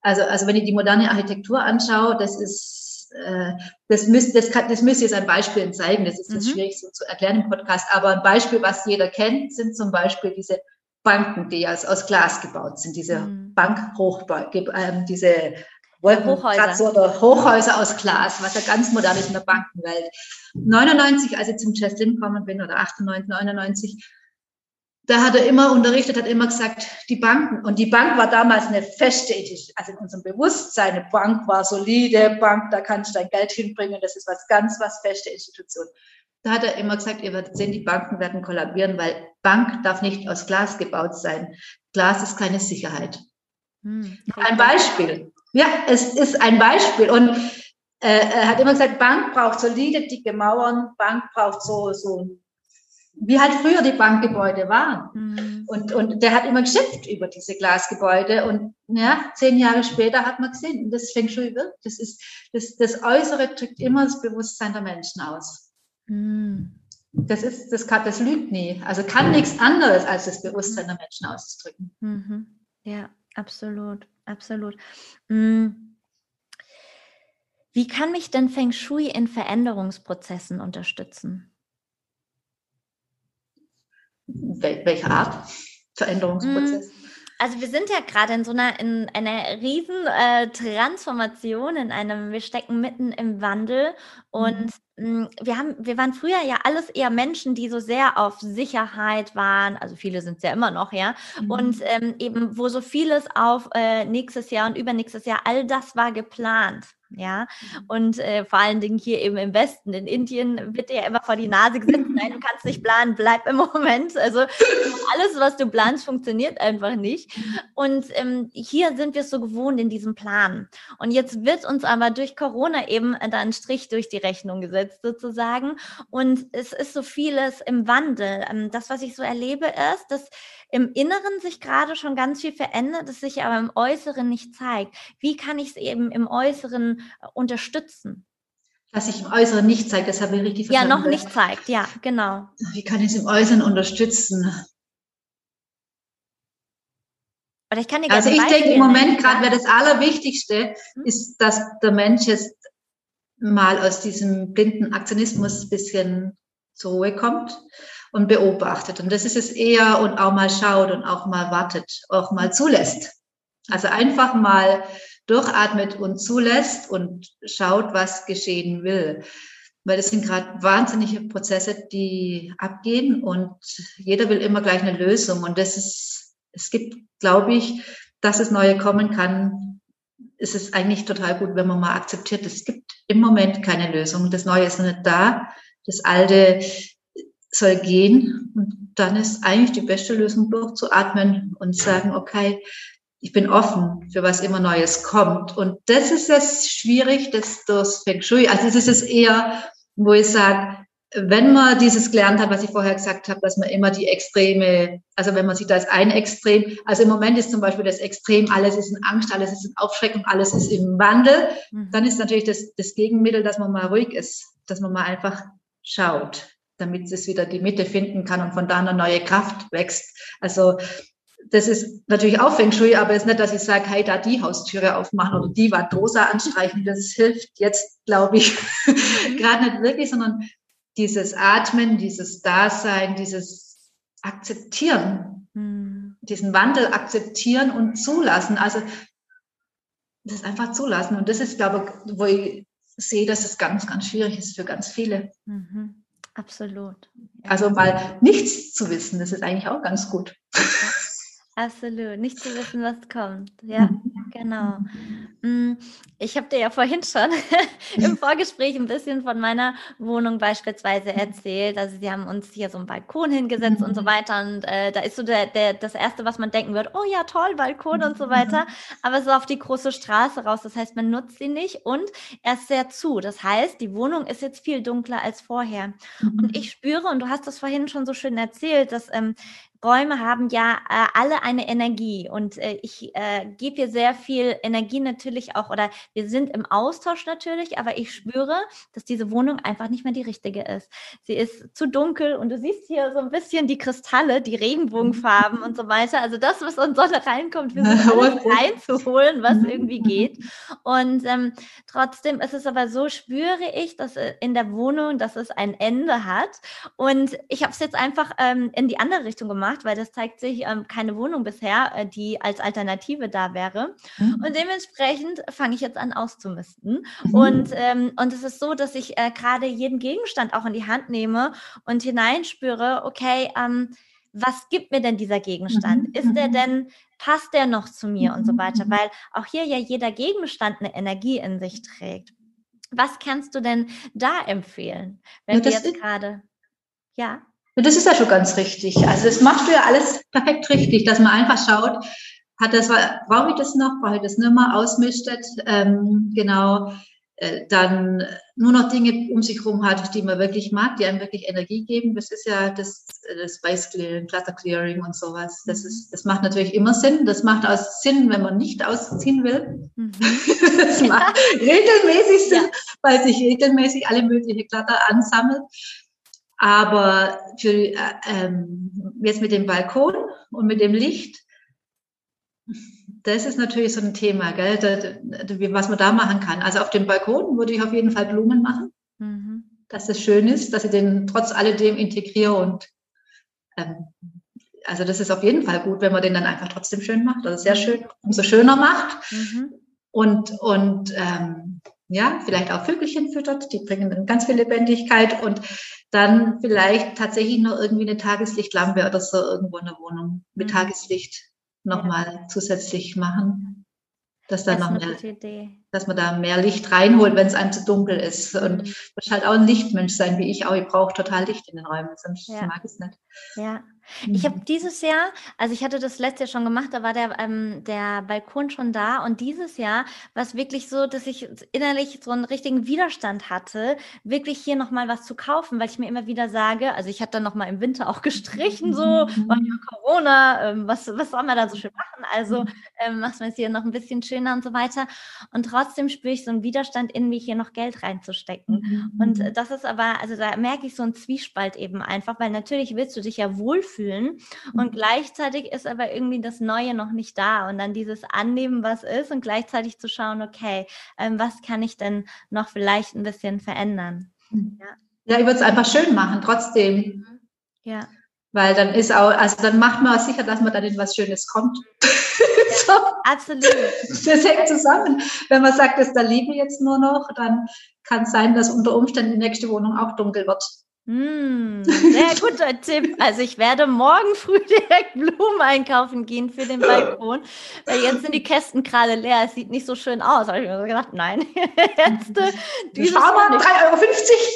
Also, also wenn ich die moderne Architektur anschaue, das ist, äh, das müsste, das, kann, das müsste jetzt ein Beispiel zeigen. Das ist jetzt mhm. schwierig so zu erklären im Podcast. Aber ein Beispiel, was jeder kennt, sind zum Beispiel diese Banken, die aus, aus Glas gebaut sind, diese mhm. Bankhochbau, äh, diese Wolkenkratzer oder Hochhäuser aus Glas, was ja ganz modern ist in der Bankenwelt. 99, als ich zum Cheslin gekommen bin, oder 98, 99, da hat er immer unterrichtet, hat immer gesagt, die Banken, und die Bank war damals eine feste, also in unserem Bewusstsein, eine Bank war solide, Bank, da kannst du dein Geld hinbringen, das ist was ganz, was feste Institution. Da hat er immer gesagt, ihr werdet sehen, die Banken werden kollabieren, weil Bank darf nicht aus Glas gebaut sein. Glas ist keine Sicherheit. Hm. Ein Beispiel. Ja, es ist ein Beispiel. Und äh, er hat immer gesagt, Bank braucht solide, dicke Mauern, Bank braucht so, so wie halt früher die Bankgebäude waren. Mhm. Und, und der hat immer geschimpft über diese Glasgebäude. Und ja, zehn Jahre später hat man gesehen, das Feng Shui wirkt. Das, ist, das, das Äußere drückt immer das Bewusstsein der Menschen aus. Mhm. Das, ist, das, kann, das lügt nie. Also kann nichts anderes, als das Bewusstsein der Menschen auszudrücken. Mhm. Ja, absolut, absolut. Mhm. Wie kann mich denn Feng Shui in Veränderungsprozessen unterstützen? Wel welche Art Veränderungsprozess? Mm, also wir sind ja gerade in so einer, in einer riesen äh, Transformation, in einem, wir stecken mitten im Wandel und mhm. wir haben, wir waren früher ja alles eher Menschen, die so sehr auf Sicherheit waren, also viele sind es ja immer noch, ja, mhm. und ähm, eben wo so vieles auf äh, nächstes Jahr und übernächstes Jahr, all das war geplant ja. Mhm. Und äh, vor allen Dingen hier eben im Westen, in Indien wird dir ja immer vor die Nase gesetzt, nein, du kannst nicht planen, bleib im Moment. Also alles, was du planst, funktioniert einfach nicht. Mhm. Und ähm, hier sind wir es so gewohnt in diesem Plan. Und jetzt wird uns aber durch Corona eben da ein Strich durch die Rechnung gesetzt sozusagen. Und es ist so vieles im Wandel. Ähm, das, was ich so erlebe, ist, dass im Inneren sich gerade schon ganz viel verändert, es sich aber im Äußeren nicht zeigt. Wie kann ich es eben im Äußeren äh, unterstützen? Was sich im Äußeren nicht zeigt, das habe ich richtig verstanden. Ja, noch nicht zeigt, ja, genau. Wie kann ich es im Äußeren unterstützen? Oder ich kann dir also ich denke im Moment gerade wäre das Allerwichtigste, hm? ist, dass der Mensch jetzt mal aus diesem blinden Aktionismus ein bisschen zur Ruhe kommt und beobachtet. Und das ist es eher und auch mal schaut und auch mal wartet, auch mal zulässt. Also einfach mal durchatmet und zulässt und schaut, was geschehen will. Weil das sind gerade wahnsinnige Prozesse, die abgehen und jeder will immer gleich eine Lösung. Und das ist, es gibt, glaube ich, dass es neue kommen kann, ist es eigentlich total gut, wenn man mal akzeptiert, es gibt im Moment keine Lösung. Das Neue ist nicht da. Das Alte soll gehen. Und dann ist eigentlich die beste Lösung, durchzuatmen und sagen, okay, ich bin offen für was immer Neues kommt. Und das ist es schwierig, das durch Feng Shui. Also das ist es eher, wo ich sage, wenn man dieses gelernt hat, was ich vorher gesagt habe, dass man immer die Extreme, also wenn man sieht, da ist ein Extrem, also im Moment ist zum Beispiel das Extrem, alles ist in Angst, alles ist in Aufschreckung, alles ist im Wandel, mhm. dann ist natürlich das, das Gegenmittel, dass man mal ruhig ist, dass man mal einfach schaut damit es wieder die Mitte finden kann und von da eine neue Kraft wächst. Also das ist natürlich auch Feng Shui, aber es ist nicht, dass ich sage, hey, da die Haustüre aufmachen oder die Wand rosa anstreichen. Das hilft jetzt, glaube ich, mhm. gerade nicht wirklich, sondern dieses Atmen, dieses Dasein, dieses Akzeptieren, mhm. diesen Wandel akzeptieren und zulassen. Also das einfach zulassen. Und das ist, glaube ich, wo ich sehe, dass es ganz, ganz schwierig ist für ganz viele. Mhm. Absolut. Also mal nichts zu wissen, das ist eigentlich auch ganz gut. Absolut, nicht zu wissen, was kommt. Ja, mhm. genau. Mm, ich habe dir ja vorhin schon im Vorgespräch ein bisschen von meiner Wohnung beispielsweise erzählt. Also sie haben uns hier so einen Balkon hingesetzt und so mhm. weiter. Und äh, da ist so der, der, das Erste, was man denken wird, oh ja, toll, Balkon und so mhm. weiter. Aber so auf die große Straße raus. Das heißt, man nutzt sie nicht und er ist sehr zu. Das heißt, die Wohnung ist jetzt viel dunkler als vorher. Und ich spüre, und du hast das vorhin schon so schön erzählt, dass ähm, Räume haben ja äh, alle eine Energie und äh, ich äh, gebe hier sehr viel Energie natürlich auch oder wir sind im Austausch natürlich, aber ich spüre, dass diese Wohnung einfach nicht mehr die richtige ist. Sie ist zu dunkel und du siehst hier so ein bisschen die Kristalle, die Regenbogenfarben und so weiter. Also das, was in Sonne reinkommt, wir sind alles reinzuholen, was irgendwie geht. Und ähm, trotzdem ist es aber so, spüre ich, dass äh, in der Wohnung, dass es ein Ende hat. Und ich habe es jetzt einfach ähm, in die andere Richtung gemacht gemacht, weil das zeigt sich ähm, keine Wohnung bisher, äh, die als Alternative da wäre. Mhm. Und dementsprechend fange ich jetzt an auszumisten. Mhm. Und, ähm, und es ist so, dass ich äh, gerade jeden Gegenstand auch in die Hand nehme und hineinspüre, okay, ähm, was gibt mir denn dieser Gegenstand? Mhm. Ist der mhm. denn, passt der noch zu mir und so weiter? Mhm. Weil auch hier ja jeder Gegenstand eine Energie in sich trägt. Was kannst du denn da empfehlen, wenn ja, wir jetzt gerade, ja? Das ist ja schon ganz richtig. Also das machst du ja alles perfekt richtig, dass man einfach schaut, hat das, brauche ich das noch, brauche ich das nicht mehr, ausmistet, ähm, genau. äh, dann nur noch Dinge um sich herum hat, die man wirklich mag, die einem wirklich Energie geben. Das ist ja das, das Spice Clearing, Clutter Clearing und sowas. Das, mhm. ist, das macht natürlich immer Sinn. Das macht auch Sinn, wenn man nicht ausziehen will. Mhm. das macht regelmäßig Sinn, ja. weil sich regelmäßig alle möglichen Clutter ansammelt. Aber für, äh, ähm, jetzt mit dem Balkon und mit dem Licht, das ist natürlich so ein Thema, gell, was man da machen kann. Also auf dem Balkon würde ich auf jeden Fall Blumen machen, mhm. dass es schön ist, dass ich den trotz alledem integriere und ähm, also das ist auf jeden Fall gut, wenn man den dann einfach trotzdem schön macht, also sehr schön, umso schöner macht. Mhm. Und, und ähm, ja, vielleicht auch Vögelchen füttert, die bringen dann ganz viel Lebendigkeit und dann vielleicht tatsächlich noch irgendwie eine Tageslichtlampe oder so irgendwo in der Wohnung mit mhm. Tageslicht nochmal ja. zusätzlich machen. Dass da noch mehr, dass man da mehr Licht reinholt, wenn es einem zu dunkel ist. Und mhm. muss halt auch ein Lichtmensch sein, wie ich auch. Ich brauche total Licht in den Räumen, sonst ja. mag ich es nicht. Ja, ich habe mhm. dieses Jahr, also ich hatte das letzte Jahr schon gemacht, da war der, ähm, der Balkon schon da und dieses Jahr war es wirklich so, dass ich innerlich so einen richtigen Widerstand hatte, wirklich hier nochmal was zu kaufen, weil ich mir immer wieder sage, also ich hatte dann nochmal im Winter auch gestrichen, so, war ja Corona, ähm, was, was soll man da so schön machen? Also ähm, macht man es hier noch ein bisschen schöner und so weiter. Und trotzdem spüre ich so einen Widerstand in mich, hier noch Geld reinzustecken. Und mhm. das ist aber, also da merke ich so einen Zwiespalt eben einfach, weil natürlich willst du dich ja wohlfühlen fühlen. Und mhm. gleichzeitig ist aber irgendwie das Neue noch nicht da. Und dann dieses Annehmen, was ist, und gleichzeitig zu schauen, okay, ähm, was kann ich denn noch vielleicht ein bisschen verändern? Mhm. Ja, ja ich würde es einfach schön machen, trotzdem. Mhm. Ja. Weil dann ist auch, also dann macht man auch sicher, dass man dann in was Schönes kommt. so. Absolut. Das hängt zusammen. Wenn man sagt, das da liebe jetzt nur noch, dann kann es sein, dass unter Umständen die nächste Wohnung auch dunkel wird. Mm, sehr guter Tipp. Also ich werde morgen früh direkt Blumen einkaufen gehen für den Balkon, weil jetzt sind die Kästen gerade leer. Es sieht nicht so schön aus. Habe ich mir gedacht, nein, jetzt äh, dieses Sparmann 3,50 Euro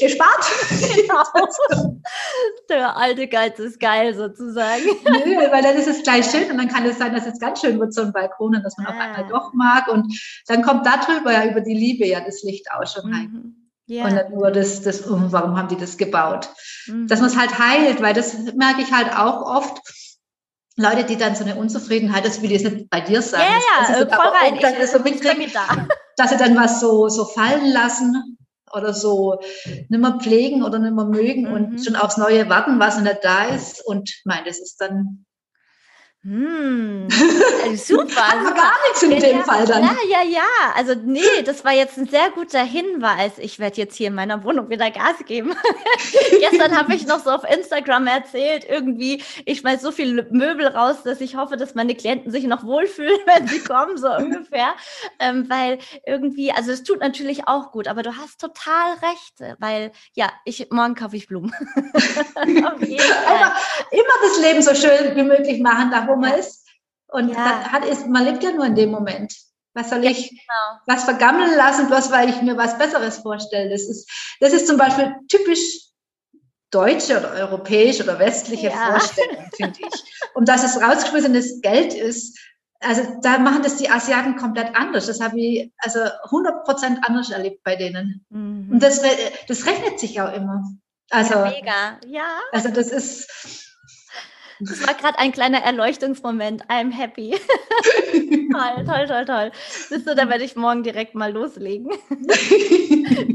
gespart. genau. Der alte Geiz ist geil sozusagen. Nö, weil dann ist es gleich schön und dann kann es sein, dass es ganz schön wird, so ein Balkon und dass man ah. auf einmal doch mag und dann kommt darüber ja über die Liebe ja das Licht auch schon rein. Yeah. Und nicht nur das, das, warum haben die das gebaut? Mhm. Dass man es halt heilt, weil das merke ich halt auch oft. Leute, die dann so eine Unzufriedenheit, das will ich jetzt nicht bei dir sagen. Ja, ja, voll rein. Dann ich, so mitkriegen, da. dass sie dann was so, so fallen lassen oder so nimmer pflegen oder nimmer mögen mhm. und schon aufs Neue warten, was nicht da ist. Und mein, das ist dann hm, super. Hat gar nichts in dem ja, Fall dann. Ja, ja, ja. Also nee, das war jetzt ein sehr guter Hinweis. Ich werde jetzt hier in meiner Wohnung wieder Gas geben. Gestern habe ich noch so auf Instagram erzählt, irgendwie, ich schmeiß so viel Möbel raus, dass ich hoffe, dass meine Klienten sich noch wohlfühlen, wenn sie kommen, so ungefähr. Ähm, weil irgendwie, also es tut natürlich auch gut, aber du hast total recht, weil ja, ich morgen kaufe ich Blumen. Einfach immer das Leben so schön wie möglich machen, da wo man ist. Und ja. hat, ist, man lebt ja nur in dem Moment. Was soll ich genau. was vergammeln lassen, bloß weil ich mir was Besseres vorstelle? Das ist, das ist zum Beispiel typisch deutsche oder europäische oder westliche ja. Vorstellung, finde ich. Und dass es rausgeschmissenes Geld ist, also da machen das die Asiaten komplett anders. Das habe ich also 100 Prozent anders erlebt bei denen. Mhm. Und das, das rechnet sich auch immer. Also, ja, mega, ja. Also das ist, das war gerade ein kleiner Erleuchtungsmoment. I'm happy. toll, toll, toll, toll. Siehst du, da werde ich morgen direkt mal loslegen.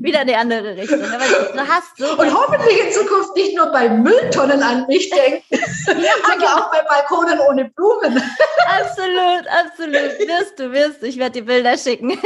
Wieder in die andere Richtung. Aber du hast so Und hoffentlich in Zukunft nicht nur bei Mülltonnen an mich denken, ja, sondern auch bei Balkonen ohne Blumen. absolut, absolut. Wirst du, wirst du. Ich werde die Bilder schicken.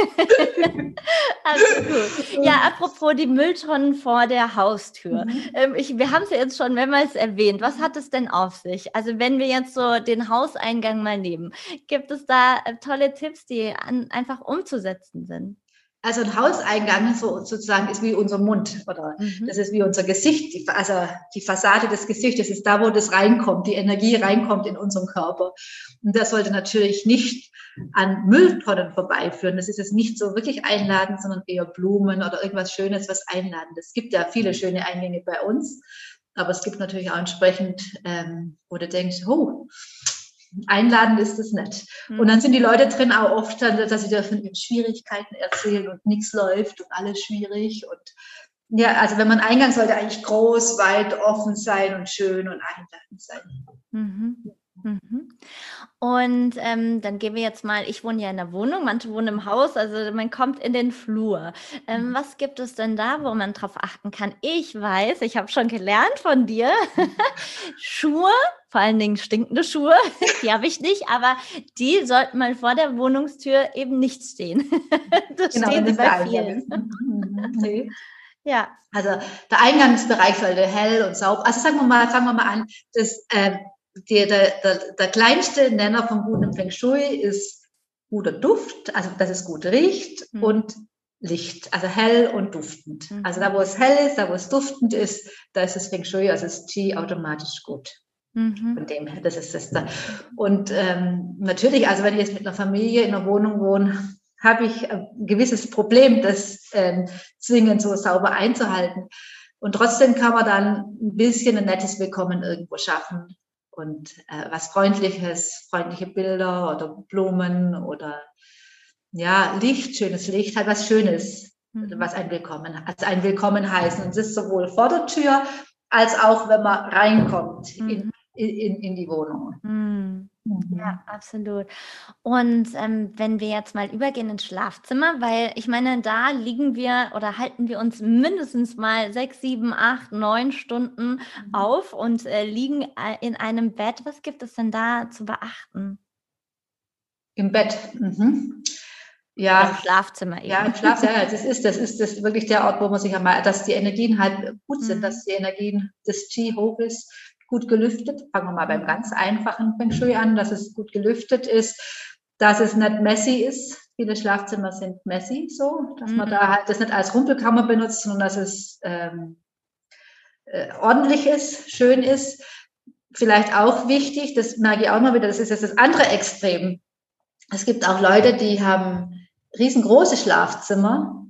absolut. Ja, apropos die Mülltonnen vor der Haustür. Mhm. Ähm, ich, wir haben es ja jetzt schon mehrmals erwähnt. Was hat es denn auf sich? Also wenn wir jetzt so den Hauseingang mal nehmen, gibt es da äh, tolle Tipps, die an, einfach umzusetzen sind? Also ein Hauseingang so, sozusagen ist wie unser Mund oder mhm. das ist wie unser Gesicht, die, also die Fassade des Gesichtes ist da, wo das reinkommt, die Energie reinkommt in unseren Körper. Und das sollte natürlich nicht an Mülltonnen vorbeiführen. Das ist jetzt nicht so wirklich einladend, sondern eher Blumen oder irgendwas Schönes, was einladend. Es gibt ja viele schöne Eingänge bei uns, aber es gibt natürlich auch entsprechend, ähm, wo du denkst, oh, einladend ist es nicht. Mhm. Und dann sind die Leute drin auch oft, dass sie da von ihren Schwierigkeiten erzählen und nichts läuft und alles schwierig. Und ja, also wenn man eingang sollte eigentlich groß, weit, offen sein und schön und einladend sein. Mhm. Und ähm, dann gehen wir jetzt mal, ich wohne ja in der Wohnung, manche wohnen im Haus, also man kommt in den Flur. Ähm, mhm. was gibt es denn da, wo man drauf achten kann? Ich weiß, ich habe schon gelernt von dir, Schuhe, vor allen Dingen stinkende Schuhe, die habe ich nicht, aber die sollten mal vor der Wohnungstür eben nicht stehen. das genau, stehen sie bei vielen. Mhm, nee. Ja. Also der Eingangsbereich sollte hell und sauber. Also sagen wir mal, fangen wir mal an, das äh, der, der, der kleinste Nenner vom guten Feng Shui ist guter Duft, also dass es gut riecht mhm. und Licht, also hell und duftend. Mhm. Also da, wo es hell ist, da, wo es duftend ist, da ist das Feng Shui, also das Qi automatisch gut. Mhm. Von dem her, das ist das da. Und ähm, natürlich, also wenn ich jetzt mit einer Familie in einer Wohnung wohne, habe ich ein gewisses Problem, das ähm, zwingend so sauber einzuhalten. Und trotzdem kann man dann ein bisschen ein nettes Willkommen irgendwo schaffen und äh, was Freundliches, freundliche Bilder oder Blumen oder ja, Licht, schönes Licht, halt was Schönes, mhm. was ein Willkommen, als ein Willkommen heißen. Und es ist sowohl vor der Tür als auch, wenn man reinkommt mhm. in, in, in die Wohnung. Mhm. Mhm. Ja, absolut. Und ähm, wenn wir jetzt mal übergehen ins Schlafzimmer, weil ich meine, da liegen wir oder halten wir uns mindestens mal sechs, sieben, acht, neun Stunden mhm. auf und äh, liegen äh, in einem Bett. Was gibt es denn da zu beachten? Im Bett. Mhm. Ja, im Schlafzimmer eben. Ja, im Schlafzimmer. Ja, das ist, das ist das wirklich der Ort, wo man sich einmal, dass die Energien halt gut sind, mhm. dass die Energien des Qi hoch ist, gut gelüftet. Fangen wir mal beim ganz einfachen Feng Shui an, dass es gut gelüftet ist, dass es nicht messy ist. Viele Schlafzimmer sind messy so, dass mhm. man da halt das nicht als Rumpelkammer benutzt, sondern dass es ähm, äh, ordentlich ist, schön ist. Vielleicht auch wichtig, das merke ich auch mal wieder, das ist jetzt das andere Extrem. Es gibt auch Leute, die haben riesengroße Schlafzimmer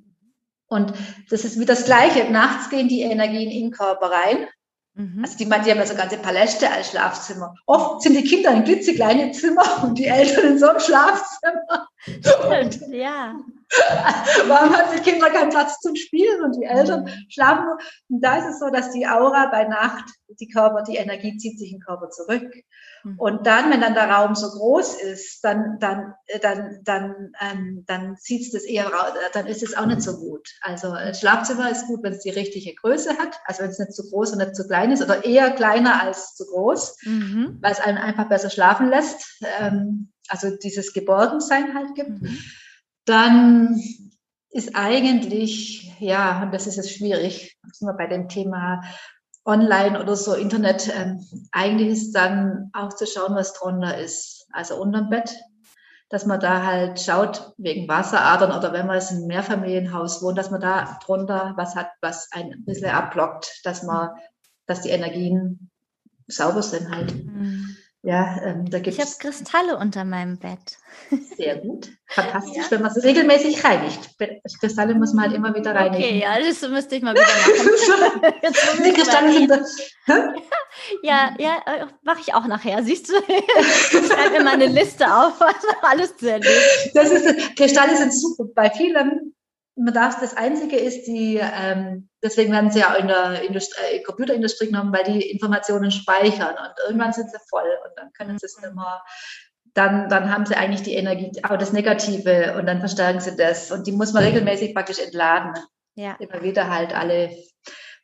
und das ist wie das Gleiche. Nachts gehen die Energien in den Körper rein Mhm. Also die, die haben ja so ganze Paläste als Schlafzimmer. Oft sind die Kinder in klitzekleine Zimmer und die Eltern in so einem Schlafzimmer. Stimmt, ja. Warum haben die Kinder keinen Platz zum Spielen und die Eltern mhm. schlafen nur? Und da ist es so, dass die Aura bei Nacht, die Körper, die Energie zieht sich im Körper zurück. Mhm. Und dann, wenn dann der Raum so groß ist, dann, dann, äh, dann, dann, ähm, dann zieht es das eher raus, äh, dann ist es auch nicht so gut. Also ein Schlafzimmer ist gut, wenn es die richtige Größe hat, also wenn es nicht zu groß und nicht zu klein ist oder eher kleiner als zu groß, mhm. weil es einen einfach besser schlafen lässt. Ähm, also dieses Geborgensein halt gibt. Mhm dann ist eigentlich, ja, und das ist jetzt schwierig, sind wir bei dem Thema Online oder so Internet, ähm, eigentlich ist dann auch zu schauen, was drunter ist. Also unterm Bett, dass man da halt schaut, wegen Wasseradern oder wenn man es im Mehrfamilienhaus wohnt, dass man da drunter was hat, was ein bisschen abblockt, dass man, dass die Energien sauber sind halt. Mhm. Ja, ähm, da gibt's ich habe Kristalle unter meinem Bett. Sehr gut. Fantastisch, ja. wenn man es regelmäßig reinigt. Kristalle muss man halt immer wieder reinigen. Okay, ja, das müsste ich mal wieder machen. Die Kristalle sind da, Ja, ja, äh, mache ich auch nachher. Siehst du? Ich schreibe mir mal eine Liste auf, was alles zu erleben. Das ist, Kristalle sind super. Bei vielen man darf, das Einzige ist, die, ähm, deswegen werden sie ja in der Industrie, äh, Computerindustrie genommen, weil die Informationen speichern und irgendwann sind sie voll und dann können sie es immer, dann, dann haben sie eigentlich die Energie, aber das Negative und dann verstärken sie das und die muss man regelmäßig praktisch entladen. Ja. Immer wieder halt alle,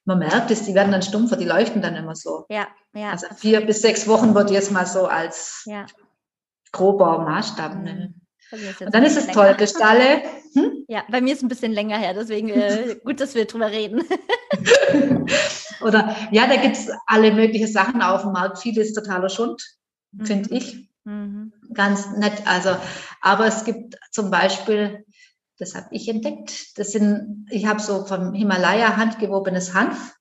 man merkt es, die werden dann stumpfer, die leuchten dann immer so. Ja, ja. Also vier bis sechs Wochen wird jetzt mal so als ja. grober Maßstab nennen. Und dann ist es toll, Kristalle. Hm? Ja, bei mir ist es ein bisschen länger her, deswegen äh, gut, dass wir drüber reden. Oder ja, da gibt es alle möglichen Sachen auf dem Markt. Vieles totaler Schund, mhm. finde ich. Mhm. Ganz nett. Also, aber es gibt zum Beispiel, das habe ich entdeckt, das sind, ich habe so vom Himalaya handgewobenes Hanf.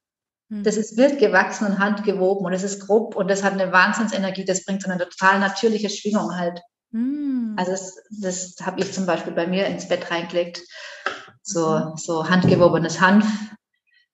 Mhm. Das ist wild gewachsen und handgewoben und es ist grob und das hat eine Wahnsinnsenergie. Das bringt so eine total natürliche Schwingung halt. Mm. Also das, das habe ich zum Beispiel bei mir ins Bett reingelegt, so, mhm. so handgewobenes Hanf,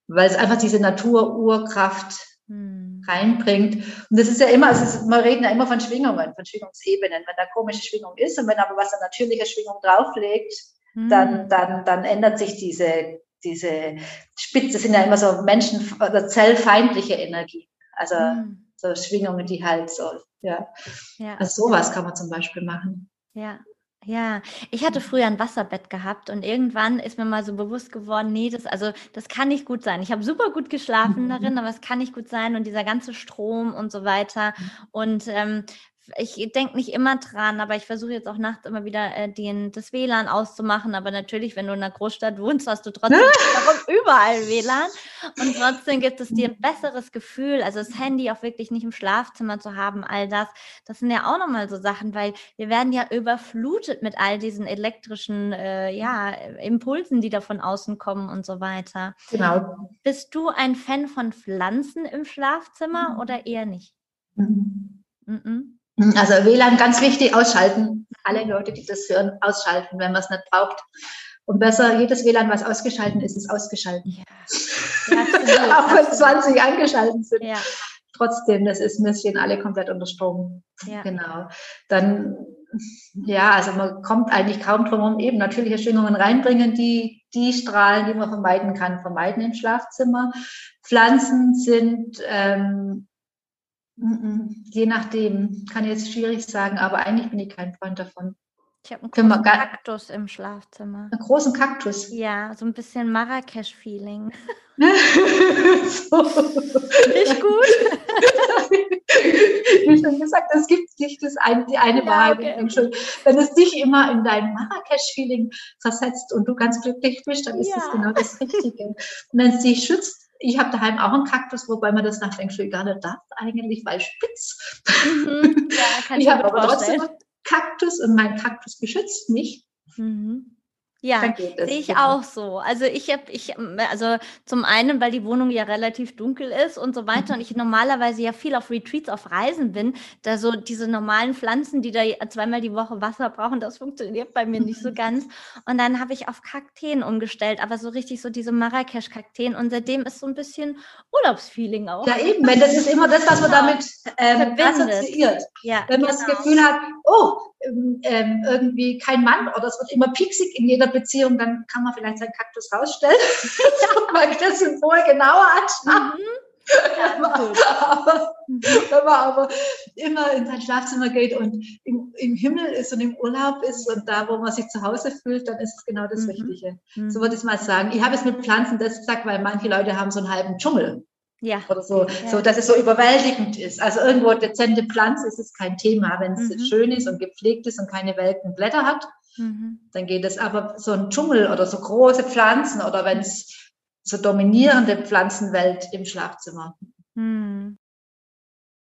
weil es einfach diese Natur-Urkraft mm. reinbringt. Und das ist ja immer, also wir reden ja immer von Schwingungen, von Schwingungsebenen. Wenn da komische Schwingung ist und wenn aber was eine natürliche Schwingung drauflegt, mhm. dann, dann, dann ändert sich diese, diese Spitze, sind ja immer so Menschen- oder zellfeindliche Energie. Also mhm. So Schwingungen, die halt so, ja. ja. Also sowas kann man zum Beispiel machen. Ja. Ja, ich hatte früher ein Wasserbett gehabt und irgendwann ist mir mal so bewusst geworden, nee, das, also das kann nicht gut sein. Ich habe super gut geschlafen darin, aber es kann nicht gut sein und dieser ganze Strom und so weiter. Mhm. Und ähm, ich denke nicht immer dran, aber ich versuche jetzt auch nachts immer wieder äh, den, das WLAN auszumachen. Aber natürlich, wenn du in einer Großstadt wohnst, hast du trotzdem überall WLAN. Und trotzdem gibt es dir ein besseres Gefühl, also das Handy auch wirklich nicht im Schlafzimmer zu haben, all das. Das sind ja auch nochmal so Sachen, weil wir werden ja überflutet mit all diesen elektrischen äh, ja, Impulsen, die da von außen kommen und so weiter. Genau. Bist du ein Fan von Pflanzen im Schlafzimmer mhm. oder eher nicht? Mhm. Mhm. Also WLAN ganz wichtig, ausschalten. Alle Leute, die das hören, ausschalten, wenn man es nicht braucht. Und besser, jedes WLAN, was ausgeschalten ist, ist ausgeschalten. Ja. Auch wenn 20 angeschaltet sind. Ja. Trotzdem, das ist, wir stehen alle komplett unter Strom. Ja. Genau. Dann, ja, also man kommt eigentlich kaum drum herum, eben natürliche Schwingungen reinbringen, die, die Strahlen, die man vermeiden kann, vermeiden im Schlafzimmer. Pflanzen sind, ähm, Je nachdem, kann ich jetzt schwierig sagen, aber eigentlich bin ich kein Freund davon. Ich habe einen großen Kaktus im Schlafzimmer. Einen großen Kaktus? Ja, so ein bisschen Marrakesch-Feeling. so. Nicht gut? Wie schon gesagt, es gibt nicht das eine, die eine ja, Wahrheit. Okay. Wenn es dich immer in dein Marrakesch-Feeling versetzt und du ganz glücklich bist, dann ist ja. das genau das Richtige. Und wenn es dich schützt, ich habe daheim auch einen Kaktus, wobei man das nach Feng Shui gar nicht darf, eigentlich, weil spitz. Mhm. Ja, ich, ich habe aber trotzdem einen Kaktus und mein Kaktus beschützt mich. Mhm. Ja, sehe ich auch so. Also ich habe, ich, also zum einen, weil die Wohnung ja relativ dunkel ist und so weiter und ich normalerweise ja viel auf Retreats, auf Reisen bin, da so diese normalen Pflanzen, die da zweimal die Woche Wasser brauchen, das funktioniert bei mir nicht so ganz. Und dann habe ich auf Kakteen umgestellt, aber so richtig so diese Marrakesch-Kakteen und seitdem ist so ein bisschen Urlaubsfeeling auch. Ja eben, wenn das ist immer das, was man genau. damit ähm, assoziiert. Ja, wenn man genau. das Gefühl hat, oh, ähm, ähm, irgendwie kein Mann oder es wird immer pieksig in jeder Beziehung, dann kann man vielleicht seinen Kaktus rausstellen, weil das Symbol genauer anschauen. Mhm. Ja, aber, mhm. wenn man aber immer in sein Schlafzimmer geht und im, im, Himmel ist und im Urlaub ist und da, wo man sich zu Hause fühlt, dann ist es genau das mhm. Richtige. Mhm. So würde ich mal sagen. Ich habe es mit Pflanzen das gesagt, weil manche Leute haben so einen halben Dschungel. Ja. Oder so, ja. so, dass es so überwältigend ist. Also irgendwo dezente Pflanze ist es kein Thema. Wenn es mhm. schön ist und gepflegt ist und keine welken Blätter hat, mhm. dann geht es. Aber so ein Dschungel oder so große Pflanzen oder wenn es so dominierende Pflanzenwelt im Schlafzimmer. Mhm.